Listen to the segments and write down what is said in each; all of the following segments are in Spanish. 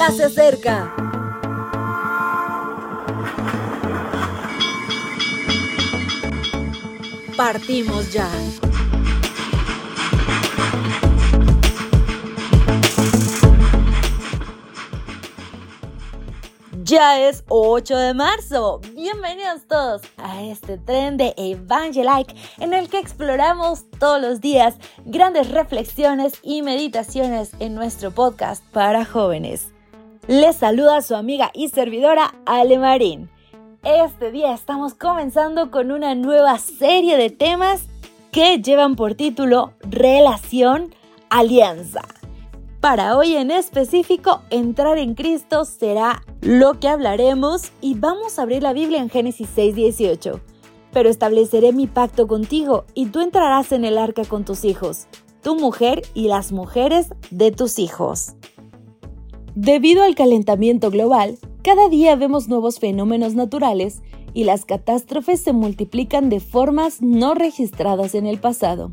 ya se acerca. Partimos ya. Ya es 8 de marzo. Bienvenidos todos a este tren de Evangelike en el que exploramos todos los días grandes reflexiones y meditaciones en nuestro podcast para jóvenes. Les saluda su amiga y servidora Ale Marín. Este día estamos comenzando con una nueva serie de temas que llevan por título Relación Alianza. Para hoy en específico, entrar en Cristo será lo que hablaremos y vamos a abrir la Biblia en Génesis 6:18. Pero estableceré mi pacto contigo y tú entrarás en el arca con tus hijos, tu mujer y las mujeres de tus hijos. Debido al calentamiento global, cada día vemos nuevos fenómenos naturales y las catástrofes se multiplican de formas no registradas en el pasado.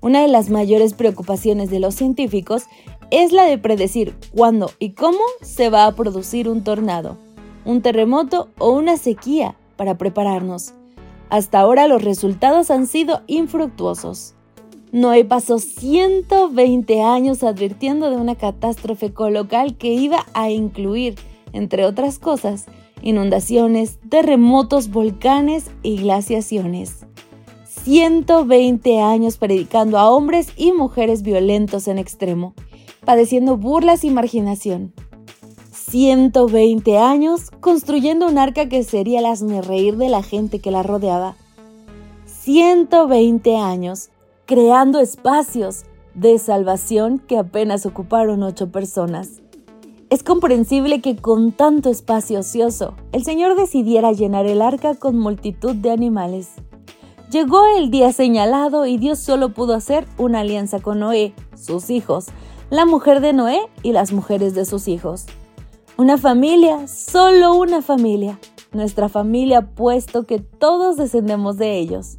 Una de las mayores preocupaciones de los científicos es la de predecir cuándo y cómo se va a producir un tornado, un terremoto o una sequía para prepararnos. Hasta ahora los resultados han sido infructuosos. Noé pasó 120 años advirtiendo de una catástrofe colocal que iba a incluir, entre otras cosas, inundaciones, terremotos, volcanes y glaciaciones. 120 años predicando a hombres y mujeres violentos en extremo, padeciendo burlas y marginación. 120 años construyendo un arca que sería el reír de la gente que la rodeaba. 120 años creando espacios de salvación que apenas ocuparon ocho personas. Es comprensible que con tanto espacio ocioso, el Señor decidiera llenar el arca con multitud de animales. Llegó el día señalado y Dios solo pudo hacer una alianza con Noé, sus hijos, la mujer de Noé y las mujeres de sus hijos. Una familia, solo una familia, nuestra familia puesto que todos descendemos de ellos.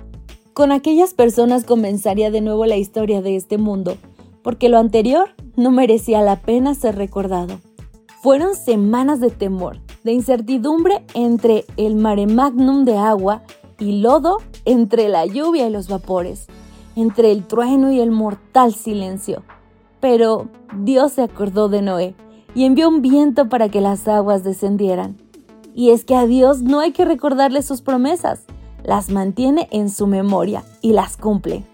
Con aquellas personas comenzaría de nuevo la historia de este mundo, porque lo anterior no merecía la pena ser recordado. Fueron semanas de temor, de incertidumbre entre el mare magnum de agua y lodo entre la lluvia y los vapores, entre el trueno y el mortal silencio. Pero Dios se acordó de Noé y envió un viento para que las aguas descendieran. Y es que a Dios no hay que recordarle sus promesas, las mantiene en su memoria y las cumple.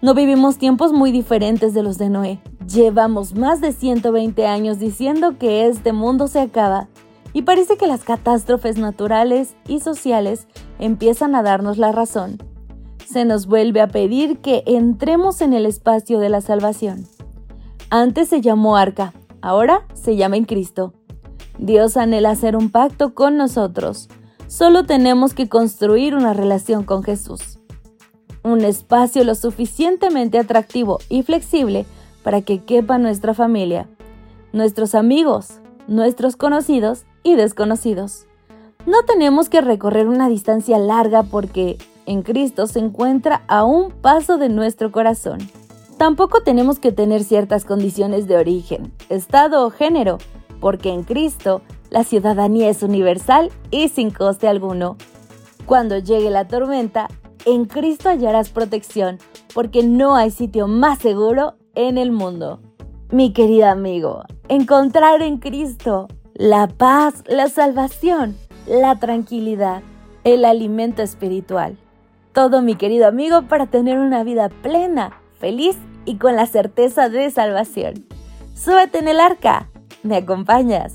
No vivimos tiempos muy diferentes de los de Noé. Llevamos más de 120 años diciendo que este mundo se acaba y parece que las catástrofes naturales y sociales empiezan a darnos la razón. Se nos vuelve a pedir que entremos en el espacio de la salvación. Antes se llamó arca, ahora se llama en Cristo. Dios anhela hacer un pacto con nosotros. Solo tenemos que construir una relación con Jesús. Un espacio lo suficientemente atractivo y flexible para que quepa nuestra familia, nuestros amigos, nuestros conocidos y desconocidos. No tenemos que recorrer una distancia larga porque en Cristo se encuentra a un paso de nuestro corazón. Tampoco tenemos que tener ciertas condiciones de origen, estado o género, porque en Cristo la ciudadanía es universal y sin coste alguno. Cuando llegue la tormenta, en Cristo hallarás protección, porque no hay sitio más seguro en el mundo. Mi querido amigo, encontrar en Cristo la paz, la salvación, la tranquilidad, el alimento espiritual. Todo mi querido amigo para tener una vida plena, feliz y con la certeza de salvación. Súbete en el arca. ¿Me acompañas?